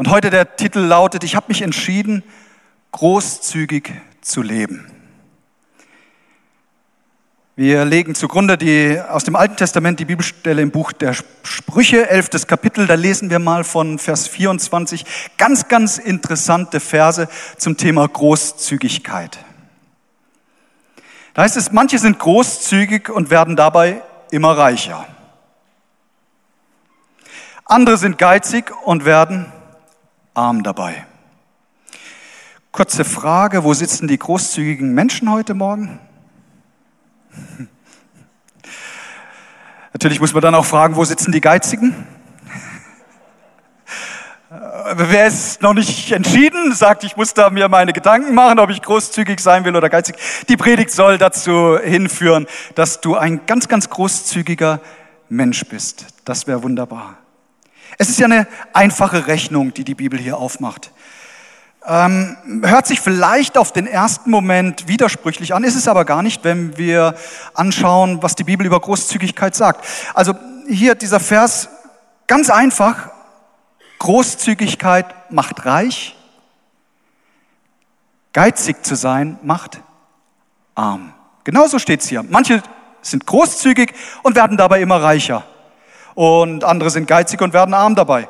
Und heute der Titel lautet, ich habe mich entschieden, großzügig zu leben. Wir legen zugrunde die, aus dem Alten Testament die Bibelstelle im Buch der Sprüche, elftes Kapitel. Da lesen wir mal von Vers 24 ganz, ganz interessante Verse zum Thema Großzügigkeit. Da heißt es, manche sind großzügig und werden dabei immer reicher. Andere sind geizig und werden arm dabei. Kurze Frage, wo sitzen die großzügigen Menschen heute Morgen? Natürlich muss man dann auch fragen, wo sitzen die Geizigen? Wer ist noch nicht entschieden, sagt, ich muss da mir meine Gedanken machen, ob ich großzügig sein will oder geizig. Die Predigt soll dazu hinführen, dass du ein ganz, ganz großzügiger Mensch bist. Das wäre wunderbar. Es ist ja eine einfache Rechnung, die die Bibel hier aufmacht. Ähm, hört sich vielleicht auf den ersten Moment widersprüchlich an, ist es aber gar nicht, wenn wir anschauen, was die Bibel über Großzügigkeit sagt. Also hier dieser Vers, ganz einfach, Großzügigkeit macht reich, geizig zu sein macht arm. Genauso steht es hier. Manche sind großzügig und werden dabei immer reicher und andere sind geizig und werden arm dabei.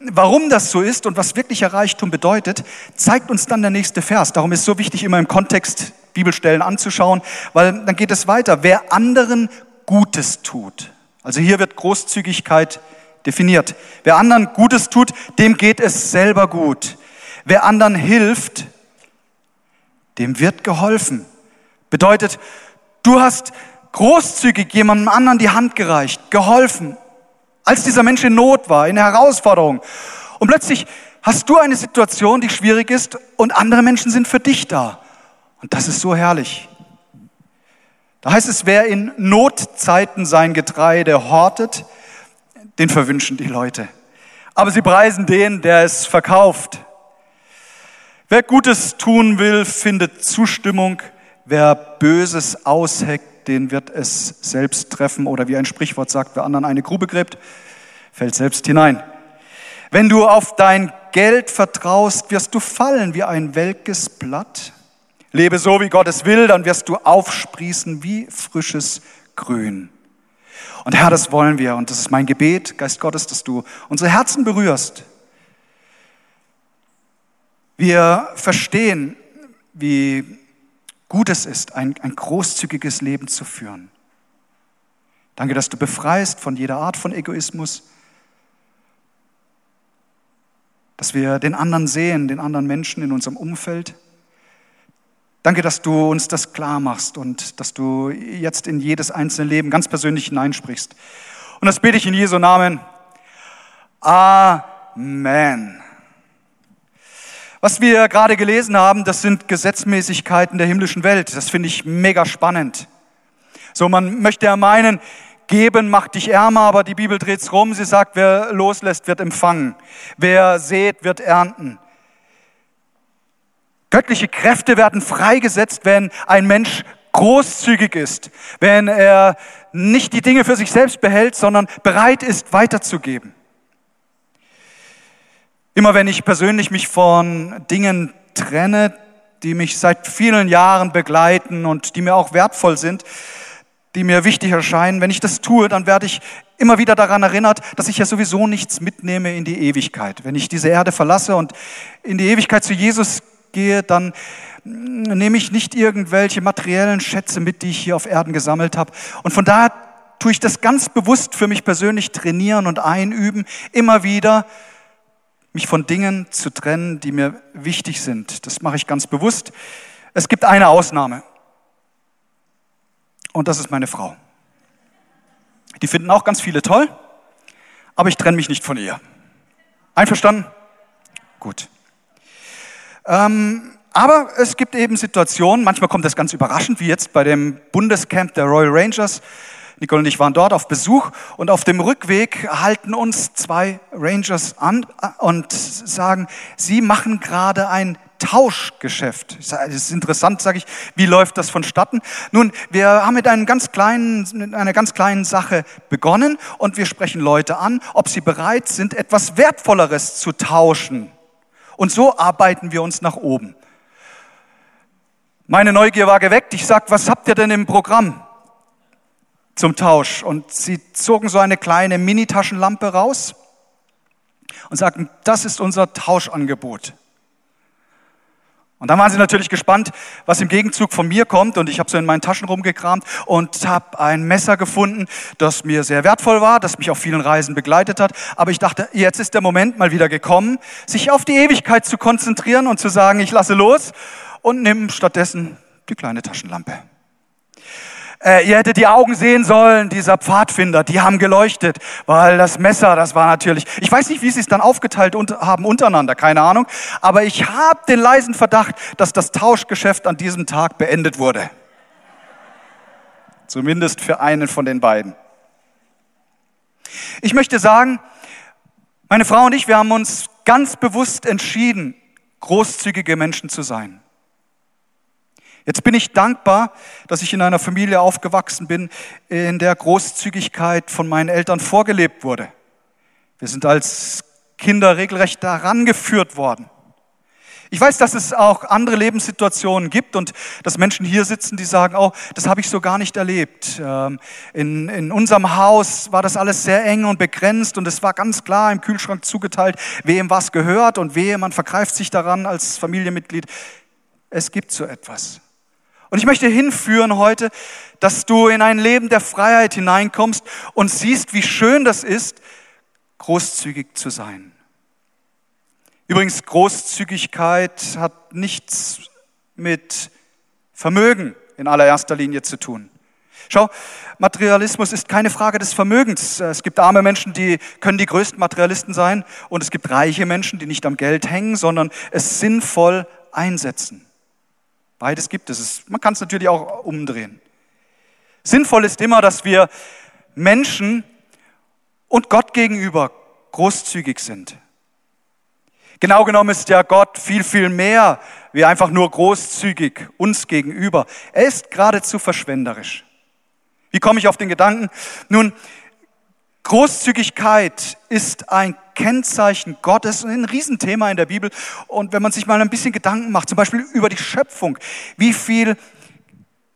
Warum das so ist und was wirklicher Reichtum bedeutet, zeigt uns dann der nächste Vers. Darum ist es so wichtig, immer im Kontext Bibelstellen anzuschauen, weil dann geht es weiter. Wer anderen Gutes tut, also hier wird Großzügigkeit definiert. Wer anderen Gutes tut, dem geht es selber gut. Wer anderen hilft, dem wird geholfen. Bedeutet, du hast großzügig jemandem anderen die Hand gereicht, geholfen, als dieser Mensch in Not war, in Herausforderung. Und plötzlich hast du eine Situation, die schwierig ist und andere Menschen sind für dich da. Und das ist so herrlich. Da heißt es, wer in Notzeiten sein Getreide hortet, den verwünschen die Leute. Aber sie preisen den, der es verkauft. Wer Gutes tun will, findet Zustimmung. Wer Böses ausheckt, den wird es selbst treffen. Oder wie ein Sprichwort sagt, wer anderen eine Grube gräbt, fällt selbst hinein. Wenn du auf dein Geld vertraust, wirst du fallen wie ein welkes Blatt. Lebe so, wie Gott es will, dann wirst du aufsprießen wie frisches Grün. Und Herr, das wollen wir. Und das ist mein Gebet, Geist Gottes, dass du unsere Herzen berührst. Wir verstehen, wie gut es ist, ein, ein großzügiges Leben zu führen. Danke, dass du befreist von jeder Art von Egoismus, dass wir den anderen sehen, den anderen Menschen in unserem Umfeld. Danke, dass du uns das klar machst und dass du jetzt in jedes einzelne Leben ganz persönlich hineinsprichst. Und das bete ich in Jesu Namen. Amen. Was wir gerade gelesen haben, das sind Gesetzmäßigkeiten der himmlischen Welt. Das finde ich mega spannend. So, man möchte ja meinen, geben macht dich ärmer, aber die Bibel dreht's rum. Sie sagt, wer loslässt, wird empfangen. Wer sät, wird ernten. Göttliche Kräfte werden freigesetzt, wenn ein Mensch großzügig ist, wenn er nicht die Dinge für sich selbst behält, sondern bereit ist, weiterzugeben. Immer wenn ich persönlich mich von Dingen trenne, die mich seit vielen Jahren begleiten und die mir auch wertvoll sind, die mir wichtig erscheinen, wenn ich das tue, dann werde ich immer wieder daran erinnert, dass ich ja sowieso nichts mitnehme in die Ewigkeit. Wenn ich diese Erde verlasse und in die Ewigkeit zu Jesus gehe, dann nehme ich nicht irgendwelche materiellen Schätze mit, die ich hier auf Erden gesammelt habe. Und von daher tue ich das ganz bewusst für mich persönlich trainieren und einüben, immer wieder mich von Dingen zu trennen, die mir wichtig sind. Das mache ich ganz bewusst. Es gibt eine Ausnahme. Und das ist meine Frau. Die finden auch ganz viele toll, aber ich trenne mich nicht von ihr. Einverstanden? Gut. Ähm, aber es gibt eben Situationen, manchmal kommt das ganz überraschend, wie jetzt bei dem Bundescamp der Royal Rangers. Nicole und ich waren dort auf Besuch und auf dem Rückweg halten uns zwei Rangers an und sagen, sie machen gerade ein Tauschgeschäft. Das ist interessant, sage ich, wie läuft das vonstatten? Nun, wir haben mit, einem ganz kleinen, mit einer ganz kleinen Sache begonnen und wir sprechen Leute an, ob sie bereit sind, etwas Wertvolleres zu tauschen. Und so arbeiten wir uns nach oben. Meine Neugier war geweckt. Ich sag, was habt ihr denn im Programm zum Tausch? Und sie zogen so eine kleine Mini-Taschenlampe raus und sagten, das ist unser Tauschangebot. Und dann waren sie natürlich gespannt, was im Gegenzug von mir kommt. Und ich habe so in meinen Taschen rumgekramt und habe ein Messer gefunden, das mir sehr wertvoll war, das mich auf vielen Reisen begleitet hat. Aber ich dachte, jetzt ist der Moment mal wieder gekommen, sich auf die Ewigkeit zu konzentrieren und zu sagen, ich lasse los und nimm stattdessen die kleine Taschenlampe. Äh, ihr hättet die Augen sehen sollen, dieser Pfadfinder, die haben geleuchtet, weil das Messer, das war natürlich, ich weiß nicht, wie sie es dann aufgeteilt haben untereinander, keine Ahnung, aber ich habe den leisen Verdacht, dass das Tauschgeschäft an diesem Tag beendet wurde. Zumindest für einen von den beiden. Ich möchte sagen, meine Frau und ich, wir haben uns ganz bewusst entschieden, großzügige Menschen zu sein. Jetzt bin ich dankbar, dass ich in einer Familie aufgewachsen bin, in der Großzügigkeit von meinen Eltern vorgelebt wurde. Wir sind als Kinder regelrecht daran geführt worden. Ich weiß, dass es auch andere Lebenssituationen gibt und dass Menschen hier sitzen, die sagen, oh, das habe ich so gar nicht erlebt. Ähm, in, in unserem Haus war das alles sehr eng und begrenzt und es war ganz klar im Kühlschrank zugeteilt, wem was gehört und wehe, man vergreift sich daran als Familienmitglied. Es gibt so etwas. Und ich möchte hinführen heute, dass du in ein Leben der Freiheit hineinkommst und siehst, wie schön das ist, großzügig zu sein. Übrigens, Großzügigkeit hat nichts mit Vermögen in allererster Linie zu tun. Schau, Materialismus ist keine Frage des Vermögens. Es gibt arme Menschen, die können die größten Materialisten sein und es gibt reiche Menschen, die nicht am Geld hängen, sondern es sinnvoll einsetzen. Beides gibt es. Man kann es natürlich auch umdrehen. Sinnvoll ist immer, dass wir Menschen und Gott gegenüber großzügig sind. Genau genommen ist ja Gott viel, viel mehr wie einfach nur großzügig uns gegenüber. Er ist geradezu verschwenderisch. Wie komme ich auf den Gedanken? Nun, Großzügigkeit ist ein Kennzeichen Gottes und ein Riesenthema in der Bibel. Und wenn man sich mal ein bisschen Gedanken macht, zum Beispiel über die Schöpfung, wie viel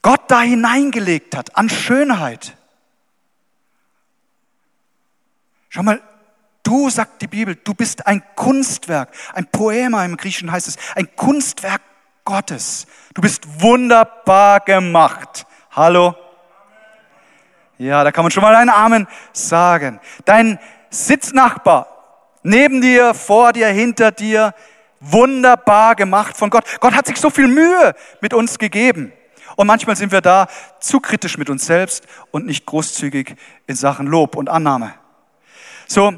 Gott da hineingelegt hat an Schönheit. Schau mal, du, sagt die Bibel, du bist ein Kunstwerk, ein Poema im Griechischen heißt es, ein Kunstwerk Gottes. Du bist wunderbar gemacht. Hallo? Ja, da kann man schon mal einen Amen sagen. Dein Sitznachbar neben dir, vor dir, hinter dir, wunderbar gemacht von Gott. Gott hat sich so viel Mühe mit uns gegeben. Und manchmal sind wir da zu kritisch mit uns selbst und nicht großzügig in Sachen Lob und Annahme. So,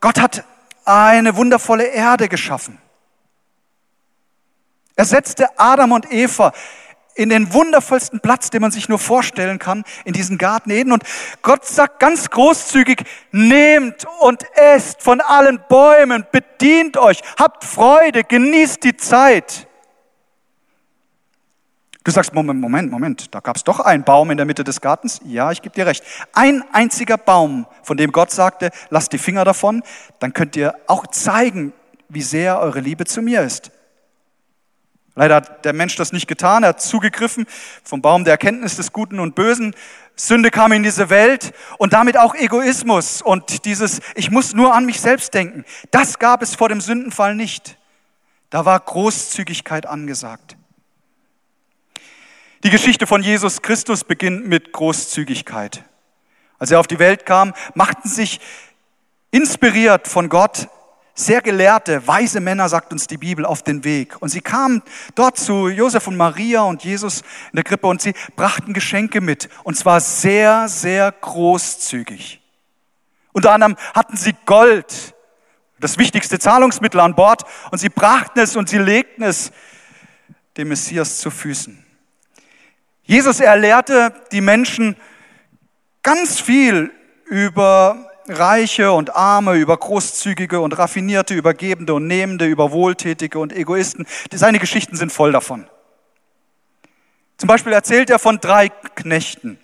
Gott hat eine wundervolle Erde geschaffen. Er setzte Adam und Eva in den wundervollsten Platz, den man sich nur vorstellen kann, in diesen Garten Eden. Und Gott sagt ganz großzügig, nehmt und esst von allen Bäumen, bedient euch, habt Freude, genießt die Zeit. Du sagst, Moment, Moment, Moment, da gab es doch einen Baum in der Mitte des Gartens. Ja, ich gebe dir recht. Ein einziger Baum, von dem Gott sagte, lasst die Finger davon, dann könnt ihr auch zeigen, wie sehr eure Liebe zu mir ist. Leider hat der Mensch das nicht getan, er hat zugegriffen vom Baum der Erkenntnis des Guten und Bösen. Sünde kam in diese Welt und damit auch Egoismus und dieses, ich muss nur an mich selbst denken. Das gab es vor dem Sündenfall nicht. Da war Großzügigkeit angesagt. Die Geschichte von Jesus Christus beginnt mit Großzügigkeit. Als er auf die Welt kam, machten sich inspiriert von Gott sehr gelehrte, weise Männer, sagt uns die Bibel, auf den Weg. Und sie kamen dort zu Josef und Maria und Jesus in der Krippe und sie brachten Geschenke mit. Und zwar sehr, sehr großzügig. Unter anderem hatten sie Gold, das wichtigste Zahlungsmittel an Bord. Und sie brachten es und sie legten es dem Messias zu Füßen. Jesus erlehrte die Menschen ganz viel über Reiche und Arme, über Großzügige und Raffinierte, über Gebende und Nehmende, über Wohltätige und Egoisten. Seine Geschichten sind voll davon. Zum Beispiel erzählt er von drei Knechten.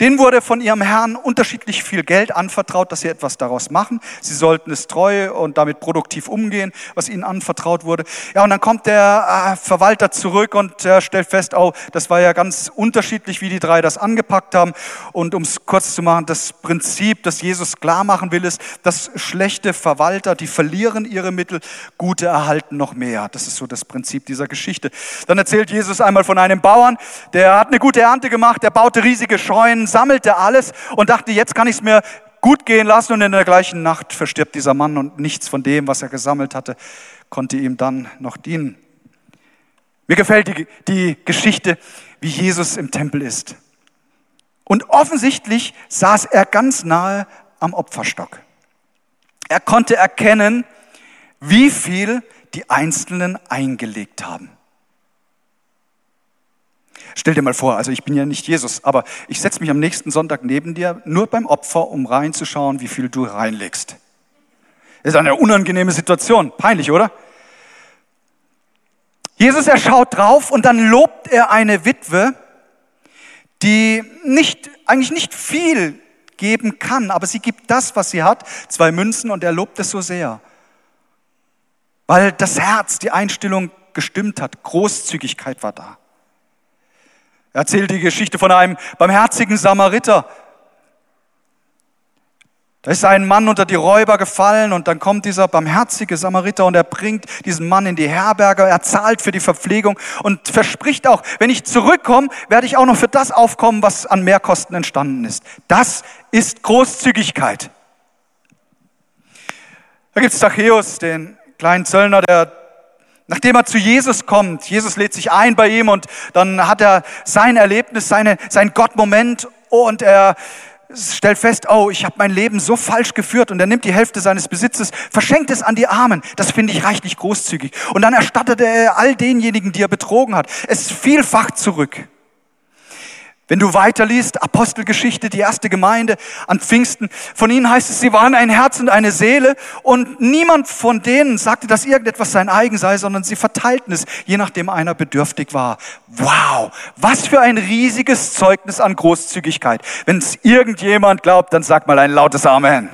Denen wurde von ihrem Herrn unterschiedlich viel Geld anvertraut, dass sie etwas daraus machen. Sie sollten es treu und damit produktiv umgehen, was ihnen anvertraut wurde. Ja, und dann kommt der äh, Verwalter zurück und äh, stellt fest, oh, das war ja ganz unterschiedlich, wie die drei das angepackt haben. Und um es kurz zu machen, das Prinzip, das Jesus klar machen will, ist, dass schlechte Verwalter, die verlieren ihre Mittel, gute erhalten noch mehr. Das ist so das Prinzip dieser Geschichte. Dann erzählt Jesus einmal von einem Bauern, der hat eine gute Ernte gemacht, der baute riesige Scheunen, sammelte alles und dachte, jetzt kann ich es mir gut gehen lassen und in der gleichen Nacht verstirbt dieser Mann und nichts von dem, was er gesammelt hatte, konnte ihm dann noch dienen. Mir gefällt die, die Geschichte, wie Jesus im Tempel ist. Und offensichtlich saß er ganz nahe am Opferstock. Er konnte erkennen, wie viel die Einzelnen eingelegt haben. Stell dir mal vor, also ich bin ja nicht Jesus, aber ich setze mich am nächsten Sonntag neben dir, nur beim Opfer, um reinzuschauen, wie viel du reinlegst. Das ist eine unangenehme Situation. Peinlich, oder? Jesus, er schaut drauf und dann lobt er eine Witwe, die nicht, eigentlich nicht viel geben kann, aber sie gibt das, was sie hat, zwei Münzen und er lobt es so sehr. Weil das Herz, die Einstellung gestimmt hat, Großzügigkeit war da. Er erzählt die Geschichte von einem barmherzigen Samariter. Da ist ein Mann unter die Räuber gefallen und dann kommt dieser barmherzige Samariter und er bringt diesen Mann in die Herberge, er zahlt für die Verpflegung und verspricht auch, wenn ich zurückkomme, werde ich auch noch für das aufkommen, was an Mehrkosten entstanden ist. Das ist Großzügigkeit. Da gibt es Zachäus, den kleinen Zöllner, der Nachdem er zu Jesus kommt, Jesus lädt sich ein bei ihm und dann hat er sein Erlebnis, seine, sein Gottmoment und er stellt fest, oh, ich habe mein Leben so falsch geführt und er nimmt die Hälfte seines Besitzes, verschenkt es an die Armen. Das finde ich reichlich großzügig. Und dann erstattet er all denjenigen, die er betrogen hat, es vielfach zurück. Wenn du weiterliest, Apostelgeschichte, die erste Gemeinde an Pfingsten, von ihnen heißt es, sie waren ein Herz und eine Seele und niemand von denen sagte, dass irgendetwas sein eigen sei, sondern sie verteilten es, je nachdem einer bedürftig war. Wow, was für ein riesiges Zeugnis an Großzügigkeit. Wenn es irgendjemand glaubt, dann sag mal ein lautes Amen.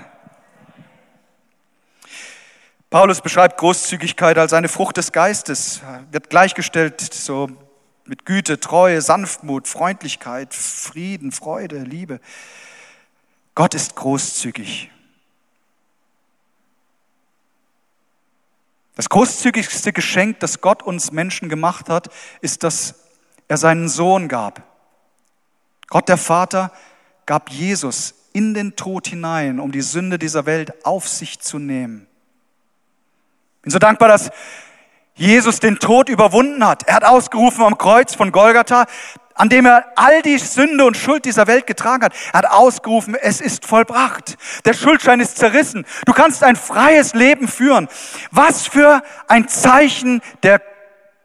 Paulus beschreibt Großzügigkeit als eine Frucht des Geistes, wird gleichgestellt so mit Güte, Treue, Sanftmut, Freundlichkeit, Frieden, Freude, Liebe. Gott ist großzügig. Das großzügigste Geschenk, das Gott uns Menschen gemacht hat, ist, dass er seinen Sohn gab. Gott der Vater gab Jesus in den Tod hinein, um die Sünde dieser Welt auf sich zu nehmen. Ich bin so dankbar, dass Jesus den Tod überwunden hat. Er hat ausgerufen am Kreuz von Golgatha, an dem er all die Sünde und Schuld dieser Welt getragen hat. Er hat ausgerufen, es ist vollbracht. Der Schuldschein ist zerrissen. Du kannst ein freies Leben führen. Was für ein Zeichen der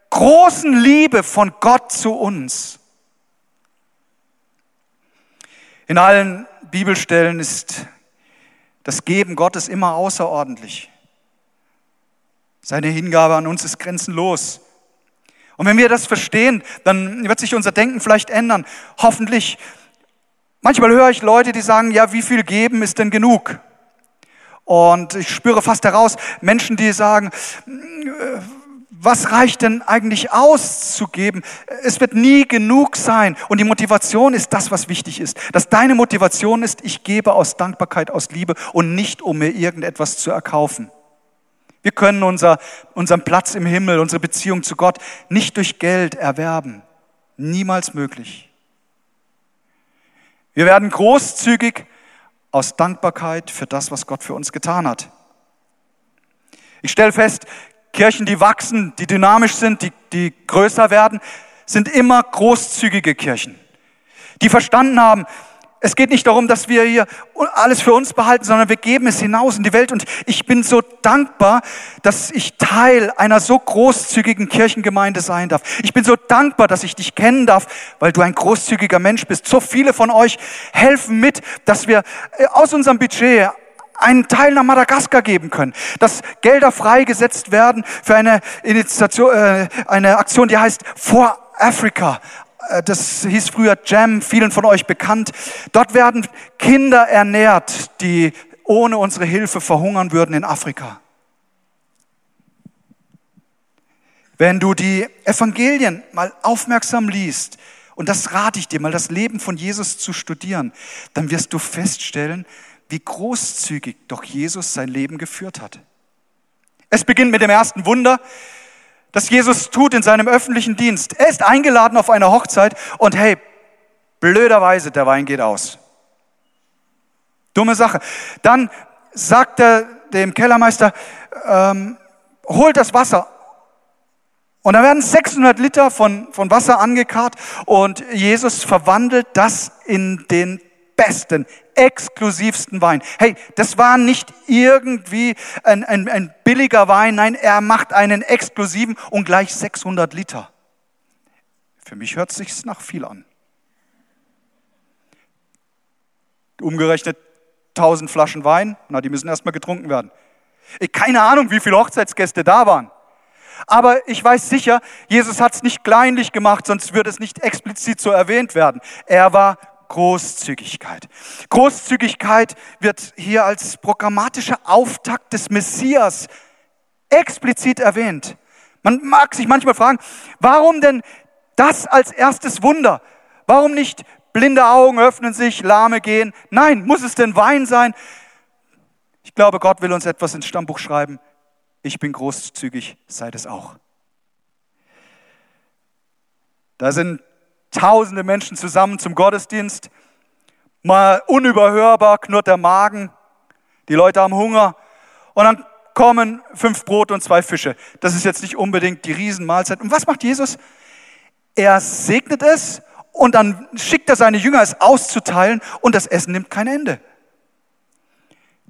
großen Liebe von Gott zu uns. In allen Bibelstellen ist das Geben Gottes immer außerordentlich. Seine Hingabe an uns ist grenzenlos. Und wenn wir das verstehen, dann wird sich unser Denken vielleicht ändern. Hoffentlich. Manchmal höre ich Leute, die sagen, ja, wie viel geben ist denn genug? Und ich spüre fast heraus Menschen, die sagen, was reicht denn eigentlich auszugeben? Es wird nie genug sein. Und die Motivation ist das, was wichtig ist. Dass deine Motivation ist, ich gebe aus Dankbarkeit, aus Liebe und nicht, um mir irgendetwas zu erkaufen. Wir können unser, unseren Platz im Himmel, unsere Beziehung zu Gott nicht durch Geld erwerben. Niemals möglich. Wir werden großzügig aus Dankbarkeit für das, was Gott für uns getan hat. Ich stelle fest, Kirchen, die wachsen, die dynamisch sind, die, die größer werden, sind immer großzügige Kirchen, die verstanden haben, es geht nicht darum, dass wir hier alles für uns behalten, sondern wir geben es hinaus in die Welt. Und ich bin so dankbar, dass ich Teil einer so großzügigen Kirchengemeinde sein darf. Ich bin so dankbar, dass ich dich kennen darf, weil du ein großzügiger Mensch bist. So viele von euch helfen mit, dass wir äh, aus unserem Budget einen Teil nach Madagaskar geben können, dass Gelder freigesetzt werden für eine Initiation, äh, eine Aktion, die heißt For Africa, das hieß früher Jam, vielen von euch bekannt. Dort werden Kinder ernährt, die ohne unsere Hilfe verhungern würden in Afrika. Wenn du die Evangelien mal aufmerksam liest, und das rate ich dir mal, das Leben von Jesus zu studieren, dann wirst du feststellen, wie großzügig doch Jesus sein Leben geführt hat. Es beginnt mit dem ersten Wunder das Jesus tut in seinem öffentlichen Dienst. Er ist eingeladen auf eine Hochzeit und hey, blöderweise, der Wein geht aus. Dumme Sache. Dann sagt er dem Kellermeister, ähm, holt das Wasser. Und da werden 600 Liter von, von Wasser angekarrt und Jesus verwandelt das in den besten, exklusivsten Wein. Hey, das war nicht irgendwie ein, ein, ein billiger Wein, nein, er macht einen exklusiven und gleich 600 Liter. Für mich hört es sich nach viel an. Umgerechnet 1000 Flaschen Wein, na, die müssen erstmal getrunken werden. Keine Ahnung, wie viele Hochzeitsgäste da waren. Aber ich weiß sicher, Jesus hat es nicht kleinlich gemacht, sonst würde es nicht explizit so erwähnt werden. Er war Großzügigkeit. Großzügigkeit wird hier als programmatischer Auftakt des Messias explizit erwähnt. Man mag sich manchmal fragen, warum denn das als erstes Wunder? Warum nicht blinde Augen öffnen sich, lahme gehen? Nein, muss es denn Wein sein? Ich glaube, Gott will uns etwas ins Stammbuch schreiben. Ich bin großzügig, seid es auch. Da sind tausende Menschen zusammen zum Gottesdienst. Mal unüberhörbar knurrt der Magen. Die Leute haben Hunger. Und dann kommen fünf Brote und zwei Fische. Das ist jetzt nicht unbedingt die Riesenmahlzeit. Und was macht Jesus? Er segnet es und dann schickt er seine Jünger, es auszuteilen und das Essen nimmt kein Ende.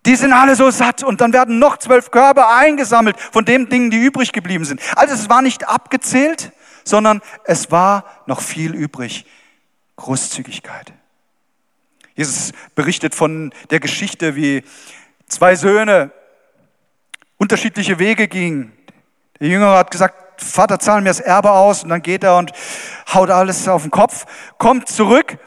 Die sind alle so satt und dann werden noch zwölf Körbe eingesammelt von den Dingen, die übrig geblieben sind. Also es war nicht abgezählt, sondern es war noch viel übrig. Großzügigkeit. Jesus berichtet von der Geschichte, wie zwei Söhne unterschiedliche Wege gingen. Der Jüngere hat gesagt, Vater, zahl mir das Erbe aus. Und dann geht er und haut alles auf den Kopf, kommt zurück.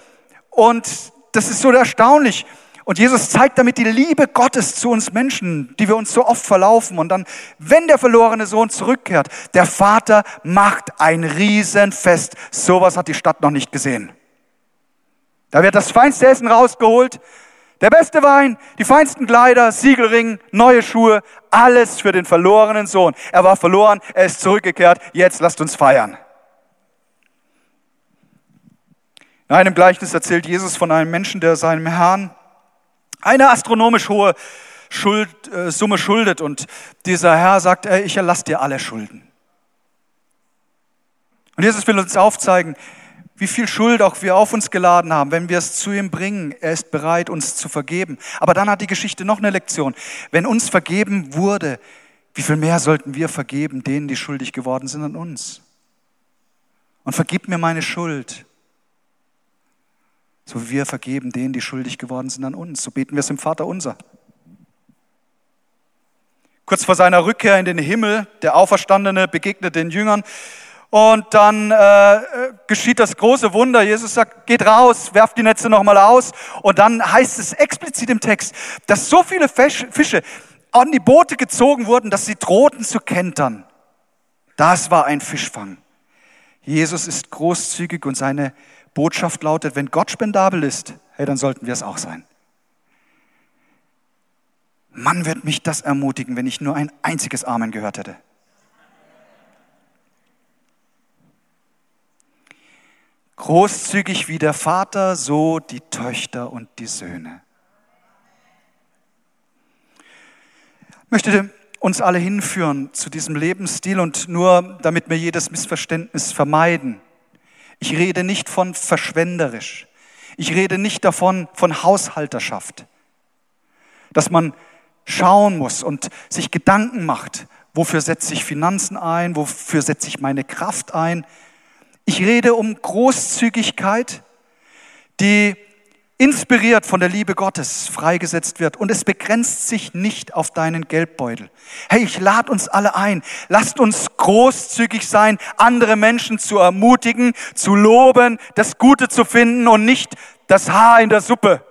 Und das ist so erstaunlich. Und Jesus zeigt damit die Liebe Gottes zu uns Menschen, die wir uns so oft verlaufen. Und dann, wenn der verlorene Sohn zurückkehrt, der Vater macht ein Riesenfest. Sowas hat die Stadt noch nicht gesehen. Da wird das feinste Essen rausgeholt, der beste Wein, die feinsten Kleider, Siegelring, neue Schuhe, alles für den verlorenen Sohn. Er war verloren, er ist zurückgekehrt, jetzt lasst uns feiern. In einem Gleichnis erzählt Jesus von einem Menschen, der seinem Herrn eine astronomisch hohe Schuld, äh, Summe schuldet und dieser Herr sagt, ey, ich erlasse dir alle Schulden. Und Jesus will uns aufzeigen, wie viel Schuld auch wir auf uns geladen haben, wenn wir es zu ihm bringen. Er ist bereit, uns zu vergeben. Aber dann hat die Geschichte noch eine Lektion. Wenn uns vergeben wurde, wie viel mehr sollten wir vergeben denen, die schuldig geworden sind an uns? Und vergib mir meine Schuld so wie wir vergeben denen, die schuldig geworden sind an uns. So beten wir es im Vater unser. Kurz vor seiner Rückkehr in den Himmel, der Auferstandene begegnet den Jüngern und dann äh, geschieht das große Wunder. Jesus sagt, geht raus, werft die Netze nochmal aus. Und dann heißt es explizit im Text, dass so viele Fische an die Boote gezogen wurden, dass sie drohten zu kentern. Das war ein Fischfang. Jesus ist großzügig und seine Botschaft lautet, wenn Gott spendabel ist, hey, dann sollten wir es auch sein. Mann, wird mich das ermutigen, wenn ich nur ein einziges Amen gehört hätte. Großzügig wie der Vater, so die Töchter und die Söhne. Ich möchte uns alle hinführen zu diesem Lebensstil und nur damit wir jedes Missverständnis vermeiden. Ich rede nicht von verschwenderisch. Ich rede nicht davon von Haushalterschaft, dass man schauen muss und sich Gedanken macht, wofür setze ich Finanzen ein, wofür setze ich meine Kraft ein. Ich rede um Großzügigkeit, die inspiriert von der Liebe Gottes freigesetzt wird. Und es begrenzt sich nicht auf deinen Geldbeutel. Hey, ich lade uns alle ein. Lasst uns großzügig sein, andere Menschen zu ermutigen, zu loben, das Gute zu finden und nicht das Haar in der Suppe.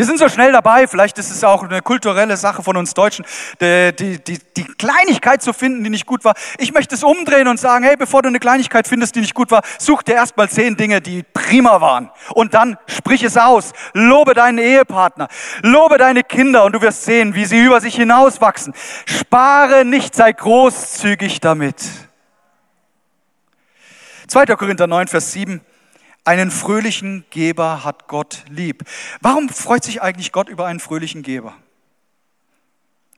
Wir sind so schnell dabei, vielleicht ist es auch eine kulturelle Sache von uns Deutschen, die, die, die, Kleinigkeit zu finden, die nicht gut war. Ich möchte es umdrehen und sagen, hey, bevor du eine Kleinigkeit findest, die nicht gut war, such dir erstmal zehn Dinge, die prima waren. Und dann sprich es aus. Lobe deinen Ehepartner, lobe deine Kinder und du wirst sehen, wie sie über sich hinauswachsen. Spare nicht, sei großzügig damit. 2. Korinther 9, Vers 7. Einen fröhlichen Geber hat Gott lieb. Warum freut sich eigentlich Gott über einen fröhlichen Geber?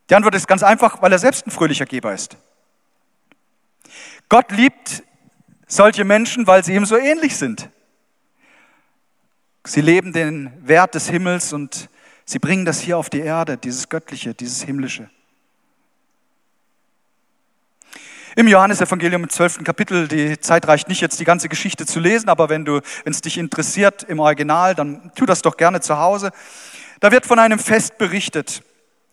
Die Antwort ist ganz einfach, weil er selbst ein fröhlicher Geber ist. Gott liebt solche Menschen, weil sie ihm so ähnlich sind. Sie leben den Wert des Himmels und sie bringen das hier auf die Erde, dieses Göttliche, dieses Himmlische. Im Johannesevangelium im 12. Kapitel, die Zeit reicht nicht jetzt die ganze Geschichte zu lesen, aber wenn es dich interessiert im Original, dann tu das doch gerne zu Hause. Da wird von einem Fest berichtet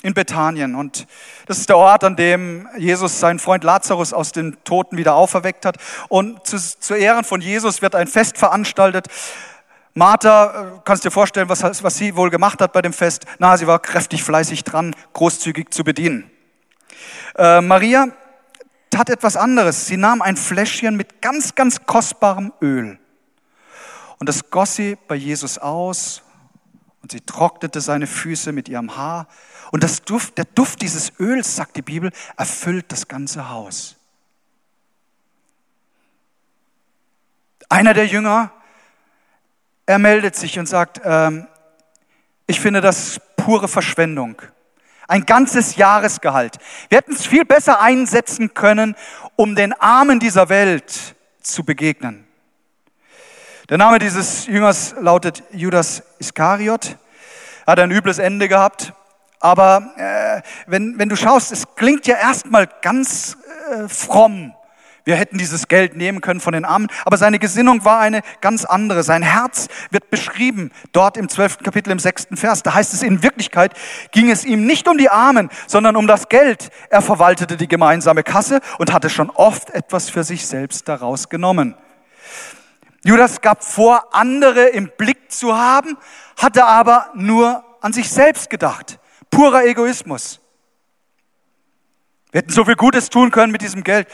in Bethanien und das ist der Ort, an dem Jesus seinen Freund Lazarus aus den Toten wieder auferweckt hat und zu, zu Ehren von Jesus wird ein Fest veranstaltet. Martha, äh, kannst dir vorstellen, was, was sie wohl gemacht hat bei dem Fest? Na, sie war kräftig fleißig dran, großzügig zu bedienen. Äh, Maria, tat etwas anderes. Sie nahm ein Fläschchen mit ganz, ganz kostbarem Öl. Und das goss sie bei Jesus aus und sie trocknete seine Füße mit ihrem Haar. Und das Duft, der Duft dieses Öls, sagt die Bibel, erfüllt das ganze Haus. Einer der Jünger, er meldet sich und sagt, ähm, ich finde das pure Verschwendung. Ein ganzes Jahresgehalt. Wir hätten es viel besser einsetzen können, um den Armen dieser Welt zu begegnen. Der Name dieses Jüngers lautet Judas Iskariot. Hat ein übles Ende gehabt. Aber äh, wenn, wenn du schaust, es klingt ja erstmal ganz äh, fromm. Wir hätten dieses Geld nehmen können von den Armen, aber seine Gesinnung war eine ganz andere. Sein Herz wird beschrieben dort im zwölften Kapitel im sechsten Vers. Da heißt es, in Wirklichkeit ging es ihm nicht um die Armen, sondern um das Geld. Er verwaltete die gemeinsame Kasse und hatte schon oft etwas für sich selbst daraus genommen. Judas gab vor, andere im Blick zu haben, hatte aber nur an sich selbst gedacht. Purer Egoismus. Wir hätten so viel Gutes tun können mit diesem Geld.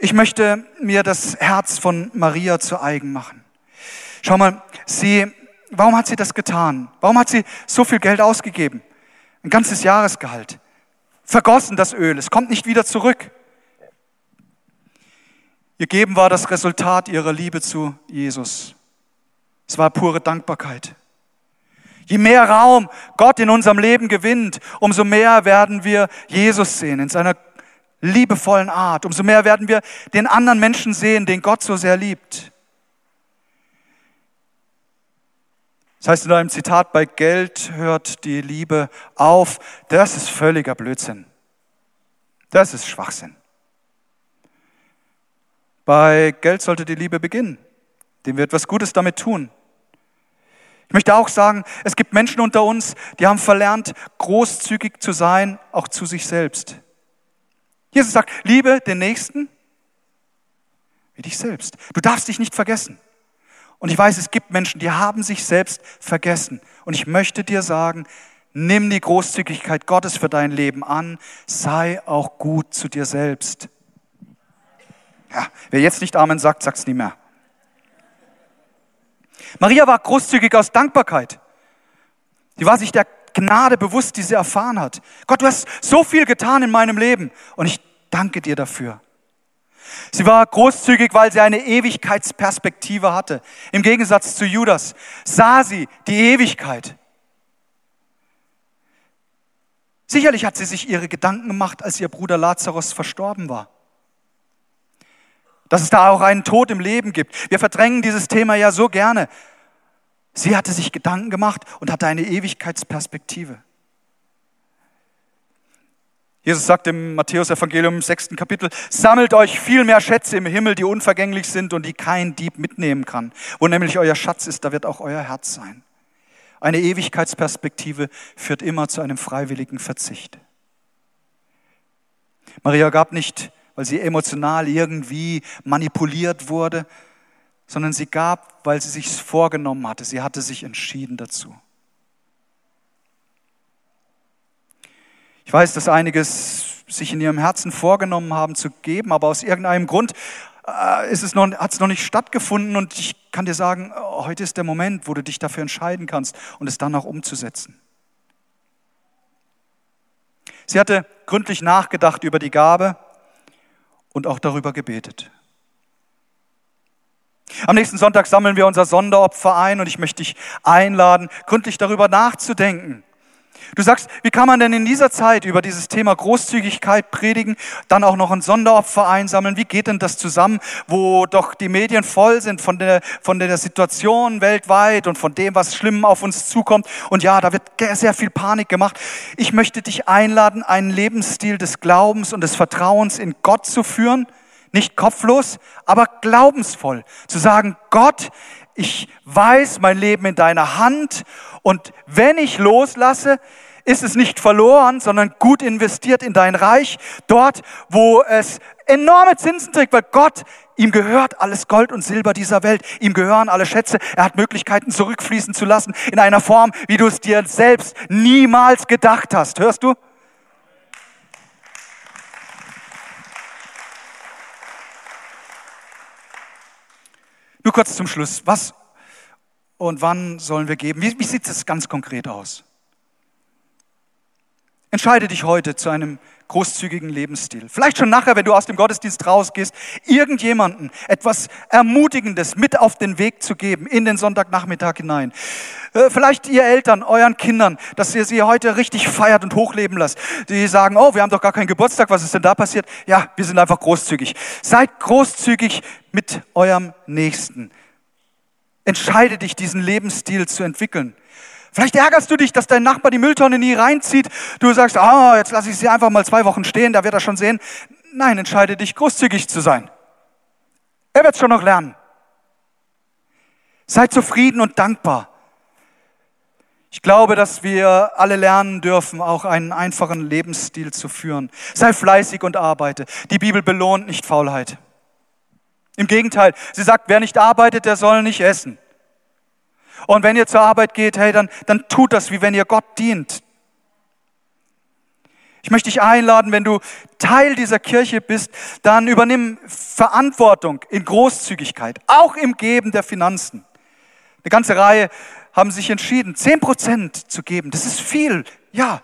Ich möchte mir das Herz von Maria zu eigen machen. Schau mal, sie, warum hat sie das getan? Warum hat sie so viel Geld ausgegeben? Ein ganzes Jahresgehalt. Vergossen das Öl, es kommt nicht wieder zurück. Ihr Geben war das Resultat ihrer Liebe zu Jesus. Es war pure Dankbarkeit. Je mehr Raum Gott in unserem Leben gewinnt, umso mehr werden wir Jesus sehen in seiner liebevollen Art, umso mehr werden wir den anderen Menschen sehen, den Gott so sehr liebt. Das heißt in einem Zitat, bei Geld hört die Liebe auf. Das ist völliger Blödsinn. Das ist Schwachsinn. Bei Geld sollte die Liebe beginnen, dem wir etwas Gutes damit tun. Ich möchte auch sagen, es gibt Menschen unter uns, die haben verlernt, großzügig zu sein, auch zu sich selbst. Jesus sagt, liebe den Nächsten wie dich selbst. Du darfst dich nicht vergessen. Und ich weiß, es gibt Menschen, die haben sich selbst vergessen. Und ich möchte dir sagen, nimm die Großzügigkeit Gottes für dein Leben an, sei auch gut zu dir selbst. Ja, wer jetzt nicht Amen sagt, sagt es nie mehr. Maria war großzügig aus Dankbarkeit. Sie war sich der Gnade bewusst, die sie erfahren hat. Gott, du hast so viel getan in meinem Leben und ich danke dir dafür. Sie war großzügig, weil sie eine Ewigkeitsperspektive hatte. Im Gegensatz zu Judas sah sie die Ewigkeit. Sicherlich hat sie sich ihre Gedanken gemacht, als ihr Bruder Lazarus verstorben war. Dass es da auch einen Tod im Leben gibt. Wir verdrängen dieses Thema ja so gerne. Sie hatte sich Gedanken gemacht und hatte eine Ewigkeitsperspektive. Jesus sagt im Matthäus-Evangelium im sechsten Kapitel, sammelt euch viel mehr Schätze im Himmel, die unvergänglich sind und die kein Dieb mitnehmen kann. Wo nämlich euer Schatz ist, da wird auch euer Herz sein. Eine Ewigkeitsperspektive führt immer zu einem freiwilligen Verzicht. Maria gab nicht, weil sie emotional irgendwie manipuliert wurde, sondern sie gab, weil sie sich vorgenommen hatte. Sie hatte sich entschieden dazu. Ich weiß, dass einiges sich in ihrem Herzen vorgenommen haben zu geben, aber aus irgendeinem Grund äh, ist es noch, hat es noch nicht stattgefunden und ich kann dir sagen, heute ist der Moment, wo du dich dafür entscheiden kannst und es dann auch umzusetzen. Sie hatte gründlich nachgedacht über die Gabe und auch darüber gebetet. Am nächsten Sonntag sammeln wir unser Sonderopfer ein und ich möchte dich einladen, gründlich darüber nachzudenken Du sagst, wie kann man denn in dieser Zeit über dieses Thema Großzügigkeit predigen, dann auch noch ein Sonderopfer einsammeln? Wie geht denn das zusammen, wo doch die Medien voll sind von der, von der Situation weltweit und von dem, was schlimm auf uns zukommt? Und ja, da wird sehr viel Panik gemacht. Ich möchte dich einladen, einen Lebensstil des Glaubens und des Vertrauens in Gott zu führen. Nicht kopflos, aber glaubensvoll. Zu sagen, Gott, ich weiß mein Leben in deiner Hand und wenn ich loslasse, ist es nicht verloren, sondern gut investiert in dein Reich, dort, wo es enorme Zinsen trägt, weil Gott, ihm gehört alles Gold und Silber dieser Welt, ihm gehören alle Schätze, er hat Möglichkeiten zurückfließen zu lassen in einer Form, wie du es dir selbst niemals gedacht hast. Hörst du? Nur kurz zum Schluss. Was und wann sollen wir geben? Wie, wie sieht es ganz konkret aus? Entscheide dich heute zu einem großzügigen Lebensstil. Vielleicht schon nachher, wenn du aus dem Gottesdienst rausgehst, irgendjemanden etwas Ermutigendes mit auf den Weg zu geben in den Sonntagnachmittag hinein. Äh, vielleicht ihr Eltern, euren Kindern, dass ihr sie heute richtig feiert und hochleben lasst. Die sagen, oh, wir haben doch gar keinen Geburtstag, was ist denn da passiert? Ja, wir sind einfach großzügig. Seid großzügig mit eurem Nächsten. Entscheide dich, diesen Lebensstil zu entwickeln. Vielleicht ärgerst du dich, dass dein Nachbar die Mülltonne nie reinzieht. Du sagst, ah, jetzt lasse ich sie einfach mal zwei Wochen stehen, da wird er schon sehen. Nein, entscheide dich, großzügig zu sein. Er wird es schon noch lernen. Sei zufrieden und dankbar. Ich glaube, dass wir alle lernen dürfen, auch einen einfachen Lebensstil zu führen. Sei fleißig und arbeite. Die Bibel belohnt nicht Faulheit. Im Gegenteil, sie sagt, wer nicht arbeitet, der soll nicht essen. Und wenn ihr zur Arbeit geht, hey, dann, dann tut das, wie wenn ihr Gott dient. Ich möchte dich einladen, wenn du Teil dieser Kirche bist, dann übernimm Verantwortung in Großzügigkeit, auch im Geben der Finanzen. Eine ganze Reihe haben sich entschieden, zehn Prozent zu geben. Das ist viel, ja.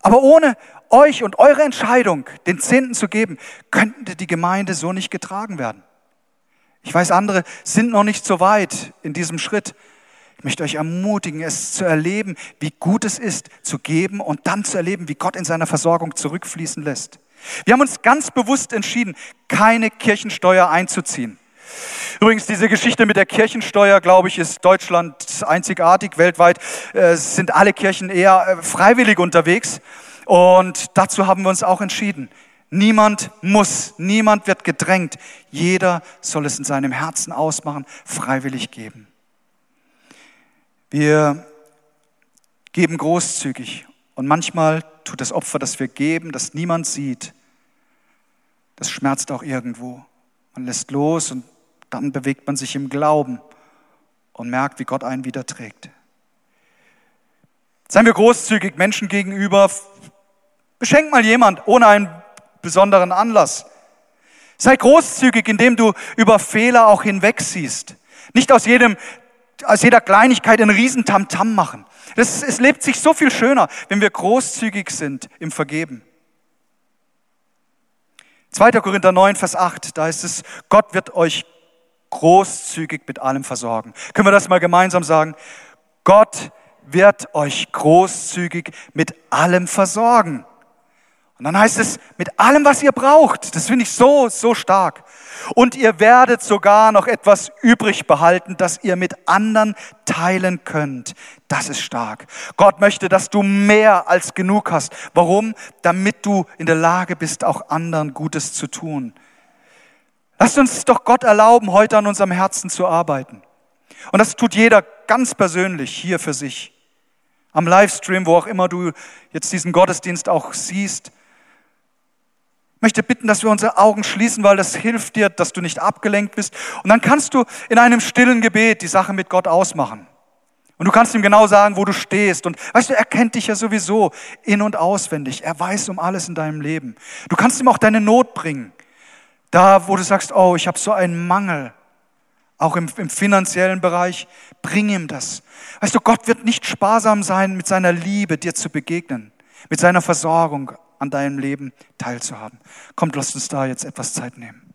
Aber ohne euch und eure Entscheidung, den Zehnten zu geben, könnte die Gemeinde so nicht getragen werden. Ich weiß, andere sind noch nicht so weit in diesem Schritt. Ich möchte euch ermutigen, es zu erleben, wie gut es ist, zu geben und dann zu erleben, wie Gott in seiner Versorgung zurückfließen lässt. Wir haben uns ganz bewusst entschieden, keine Kirchensteuer einzuziehen. Übrigens, diese Geschichte mit der Kirchensteuer, glaube ich, ist Deutschland einzigartig. Weltweit äh, sind alle Kirchen eher äh, freiwillig unterwegs. Und dazu haben wir uns auch entschieden. Niemand muss, niemand wird gedrängt. Jeder soll es in seinem Herzen ausmachen, freiwillig geben. Wir geben großzügig und manchmal tut das Opfer, das wir geben, das niemand sieht, das schmerzt auch irgendwo. Man lässt los und dann bewegt man sich im Glauben und merkt, wie Gott einen wieder trägt. Seien wir großzügig Menschen gegenüber. Beschenk mal jemand ohne einen besonderen Anlass. Sei großzügig, indem du über Fehler auch hinwegsiehst. Nicht aus jedem, aus jeder Kleinigkeit einen riesen Tamtam machen. Das, es lebt sich so viel schöner, wenn wir großzügig sind im Vergeben. 2. Korinther 9, Vers 8, da ist es, Gott wird euch großzügig mit allem versorgen. Können wir das mal gemeinsam sagen? Gott wird euch großzügig mit allem versorgen. Und dann heißt es, mit allem, was ihr braucht. Das finde ich so, so stark. Und ihr werdet sogar noch etwas übrig behalten, das ihr mit anderen teilen könnt. Das ist stark. Gott möchte, dass du mehr als genug hast. Warum? Damit du in der Lage bist, auch anderen Gutes zu tun. Lasst uns doch Gott erlauben, heute an unserem Herzen zu arbeiten. Und das tut jeder ganz persönlich hier für sich. Am Livestream, wo auch immer du jetzt diesen Gottesdienst auch siehst. Ich möchte bitten, dass wir unsere Augen schließen, weil das hilft dir, dass du nicht abgelenkt bist. Und dann kannst du in einem stillen Gebet die Sache mit Gott ausmachen. Und du kannst ihm genau sagen, wo du stehst. Und weißt du, er kennt dich ja sowieso in und auswendig. Er weiß um alles in deinem Leben. Du kannst ihm auch deine Not bringen. Da, wo du sagst, oh, ich habe so einen Mangel, auch im, im finanziellen Bereich, bring ihm das. Weißt du, Gott wird nicht sparsam sein, mit seiner Liebe dir zu begegnen, mit seiner Versorgung, an deinem Leben teilzuhaben. Kommt, lasst uns da jetzt etwas Zeit nehmen.